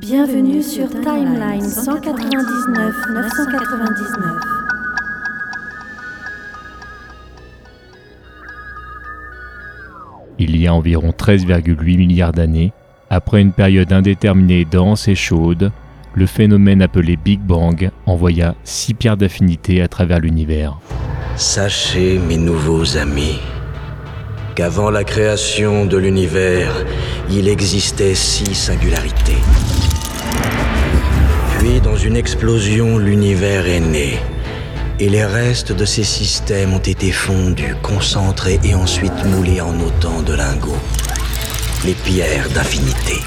Bienvenue sur Timeline 199 999. Il y a environ 13,8 milliards d'années, après une période indéterminée dense et chaude, le phénomène appelé Big Bang envoya six pierres d'affinité à travers l'univers. Sachez, mes nouveaux amis, qu'avant la création de l'univers, il existait six singularités. Dans une explosion, l'univers est né. Et les restes de ces systèmes ont été fondus, concentrés et ensuite moulés en autant de lingots. Les pierres d'infinité.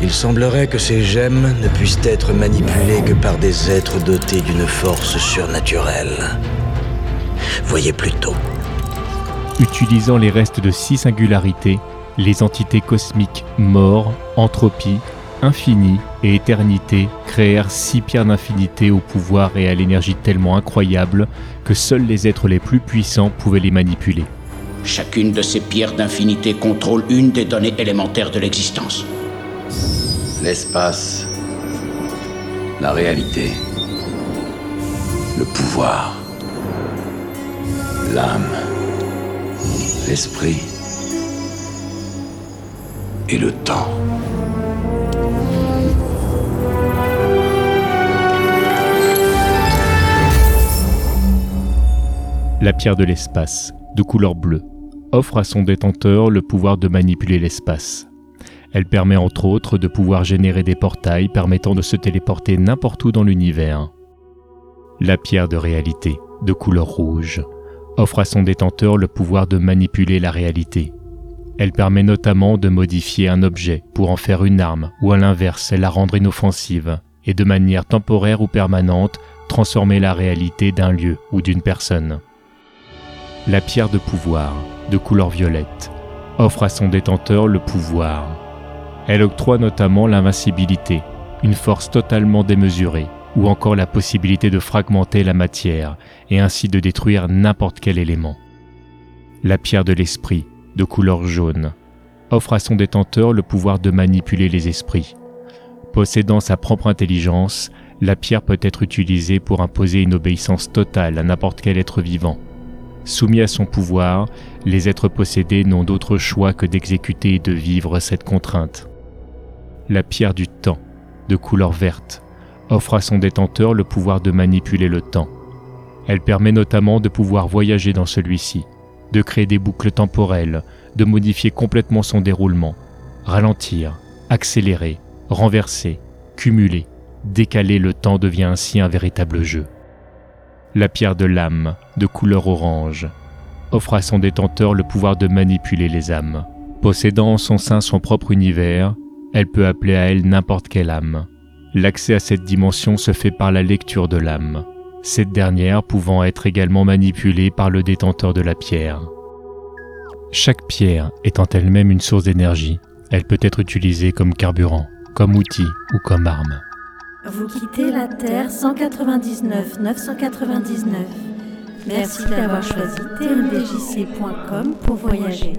Il semblerait que ces gemmes ne puissent être manipulées que par des êtres dotés d'une force surnaturelle. Voyez plutôt. Utilisant les restes de six singularités, les entités cosmiques mort, entropie, infini et éternité créèrent six pierres d'infinité au pouvoir et à l'énergie tellement incroyable que seuls les êtres les plus puissants pouvaient les manipuler. Chacune de ces pierres d'infinité contrôle une des données élémentaires de l'existence. L'espace, la réalité, le pouvoir, l'âme, l'esprit et le temps. La pierre de l'espace, de couleur bleue, offre à son détenteur le pouvoir de manipuler l'espace. Elle permet entre autres de pouvoir générer des portails permettant de se téléporter n'importe où dans l'univers. La pierre de réalité, de couleur rouge, offre à son détenteur le pouvoir de manipuler la réalité. Elle permet notamment de modifier un objet pour en faire une arme ou à l'inverse la rendre inoffensive et de manière temporaire ou permanente transformer la réalité d'un lieu ou d'une personne. La pierre de pouvoir, de couleur violette, offre à son détenteur le pouvoir. Elle octroie notamment l'invincibilité, une force totalement démesurée, ou encore la possibilité de fragmenter la matière et ainsi de détruire n'importe quel élément. La pierre de l'esprit, de couleur jaune, offre à son détenteur le pouvoir de manipuler les esprits. Possédant sa propre intelligence, la pierre peut être utilisée pour imposer une obéissance totale à n'importe quel être vivant. Soumis à son pouvoir, les êtres possédés n'ont d'autre choix que d'exécuter et de vivre cette contrainte. La pierre du temps, de couleur verte, offre à son détenteur le pouvoir de manipuler le temps. Elle permet notamment de pouvoir voyager dans celui-ci, de créer des boucles temporelles, de modifier complètement son déroulement, ralentir, accélérer, renverser, cumuler, décaler le temps devient ainsi un véritable jeu. La pierre de l'âme, de couleur orange, offre à son détenteur le pouvoir de manipuler les âmes. Possédant en son sein son propre univers, elle peut appeler à elle n'importe quelle âme. L'accès à cette dimension se fait par la lecture de l'âme, cette dernière pouvant être également manipulée par le détenteur de la pierre. Chaque pierre étant elle-même une source d'énergie, elle peut être utilisée comme carburant, comme outil ou comme arme. Vous quittez la Terre 199 999. Merci d'avoir choisi tmdjc.com pour voyager.